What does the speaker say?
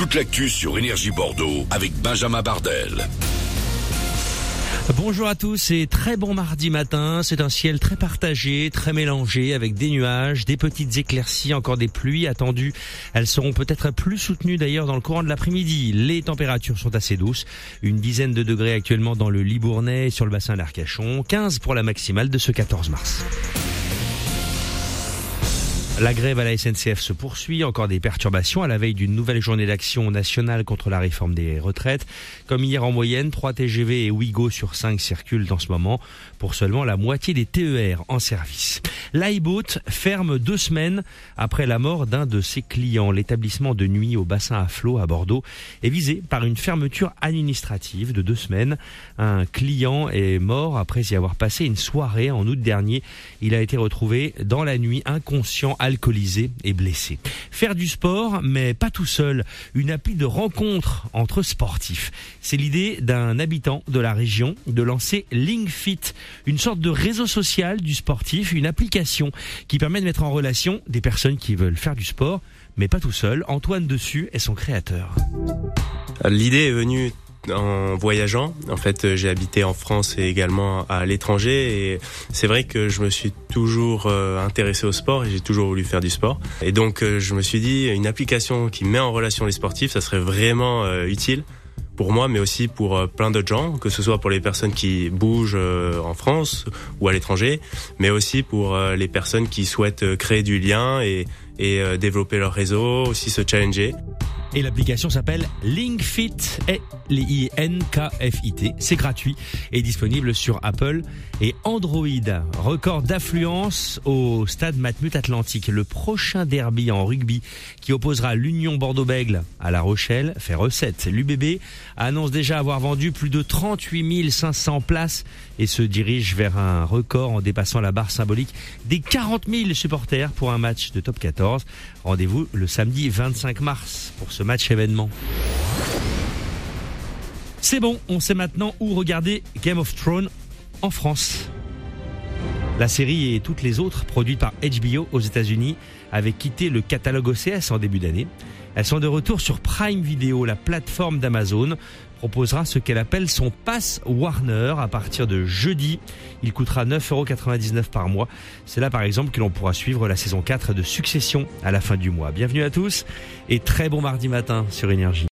toute l'actu sur Énergie Bordeaux avec Benjamin Bardel. Bonjour à tous et très bon mardi matin. C'est un ciel très partagé, très mélangé avec des nuages, des petites éclaircies, encore des pluies attendues. Elles seront peut-être plus soutenues d'ailleurs dans le courant de l'après-midi. Les températures sont assez douces. Une dizaine de degrés actuellement dans le Libournais et sur le bassin d'Arcachon. 15 pour la maximale de ce 14 mars. La grève à la SNCF se poursuit, encore des perturbations à la veille d'une nouvelle journée d'action nationale contre la réforme des retraites. Comme hier en moyenne, 3 TGV et Ouigo sur 5 circulent en ce moment pour seulement la moitié des TER en service. L'iBoat ferme deux semaines après la mort d'un de ses clients. L'établissement de nuit au bassin à flot à Bordeaux est visé par une fermeture administrative de deux semaines. Un client est mort après y avoir passé une soirée en août dernier. Il a été retrouvé dans la nuit inconscient alcoolisé et blessé. Faire du sport, mais pas tout seul. Une appli de rencontre entre sportifs. C'est l'idée d'un habitant de la région de lancer LinkFit, une sorte de réseau social du sportif, une application qui permet de mettre en relation des personnes qui veulent faire du sport, mais pas tout seul. Antoine Dessus est son créateur. L'idée est venue en voyageant. En fait, j'ai habité en France et également à l'étranger et c'est vrai que je me suis toujours euh, intéressé au sport et j'ai toujours voulu faire du sport. Et donc, euh, je me suis dit, une application qui met en relation les sportifs, ça serait vraiment euh, utile pour moi, mais aussi pour plein d'autres gens, que ce soit pour les personnes qui bougent en France ou à l'étranger, mais aussi pour les personnes qui souhaitent créer du lien et, et développer leur réseau, aussi se challenger. Et l'application s'appelle LinkFit, L-I-N-K-F-I-T. C'est gratuit et disponible sur Apple et Android. Record d'affluence au stade Matmut Atlantique. Le prochain derby en rugby qui opposera l'Union Bordeaux-Bègle à La Rochelle fait recette. L'UBB annonce déjà avoir vendu plus de 38 500 places et se dirige vers un record en dépassant la barre symbolique des 40 000 supporters pour un match de top 14. Rendez-vous le samedi 25 mars pour match événement. C'est bon, on sait maintenant où regarder Game of Thrones en France. La série et toutes les autres produites par HBO aux États-Unis avaient quitté le catalogue OCS en début d'année. Elles sont de retour sur Prime Video, la plateforme d'Amazon proposera ce qu'elle appelle son pass Warner à partir de jeudi. Il coûtera 9,99€ par mois. C'est là par exemple que l'on pourra suivre la saison 4 de Succession à la fin du mois. Bienvenue à tous et très bon mardi matin sur Énergie.